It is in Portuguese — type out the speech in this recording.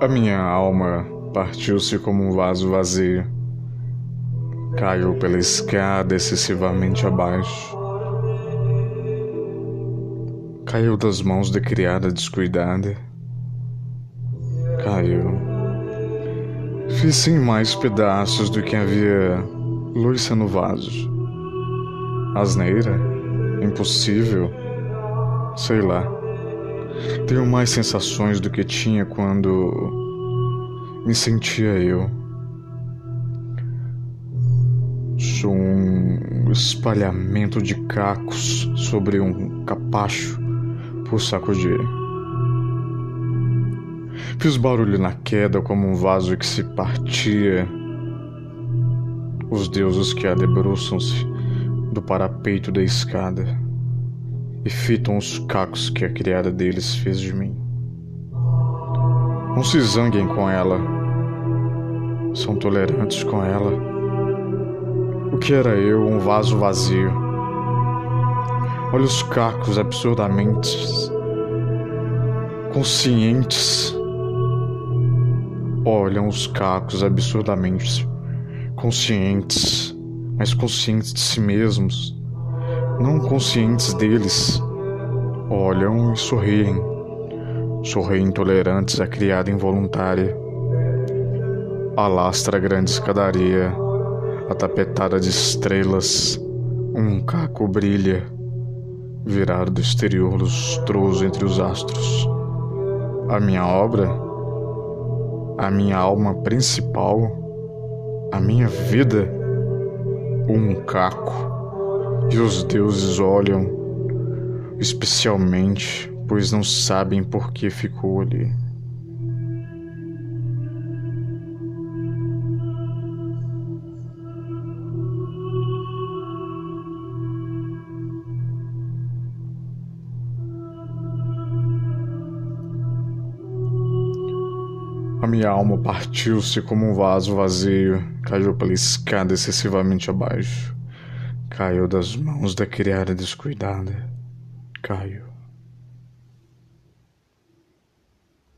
A minha alma partiu-se como um vaso vazio. Caiu pela escada excessivamente abaixo. Caiu das mãos da criada descuidada. Caiu. Fiz em mais pedaços do que havia luz no vaso. Asneira? Impossível? Sei lá. Tenho mais sensações do que tinha quando me sentia eu. Sou um espalhamento de cacos sobre um capacho por sacudir. Fiz barulho na queda como um vaso que se partia. Os deuses que adebruçam-se do parapeito da escada e fitam os cacos que a criada deles fez de mim. Não se zanguem com ela. São tolerantes com ela. O que era eu, um vaso vazio? Olha os cacos absurdamente conscientes. Olham os cacos absurdamente conscientes, mas conscientes de si mesmos não conscientes deles, olham e sorriem. Sorriem tolerantes à criada involuntária. Alastra a grande escadaria, a tapetada de estrelas, um caco brilha, virado do exterior lustroso entre os astros. A minha obra, a minha alma principal, a minha vida, um caco e os deuses olham, especialmente, pois não sabem por que ficou ali. A minha alma partiu-se como um vaso vazio, caiu pela escada excessivamente abaixo. Caiu das mãos da criada descuidada. Caiu.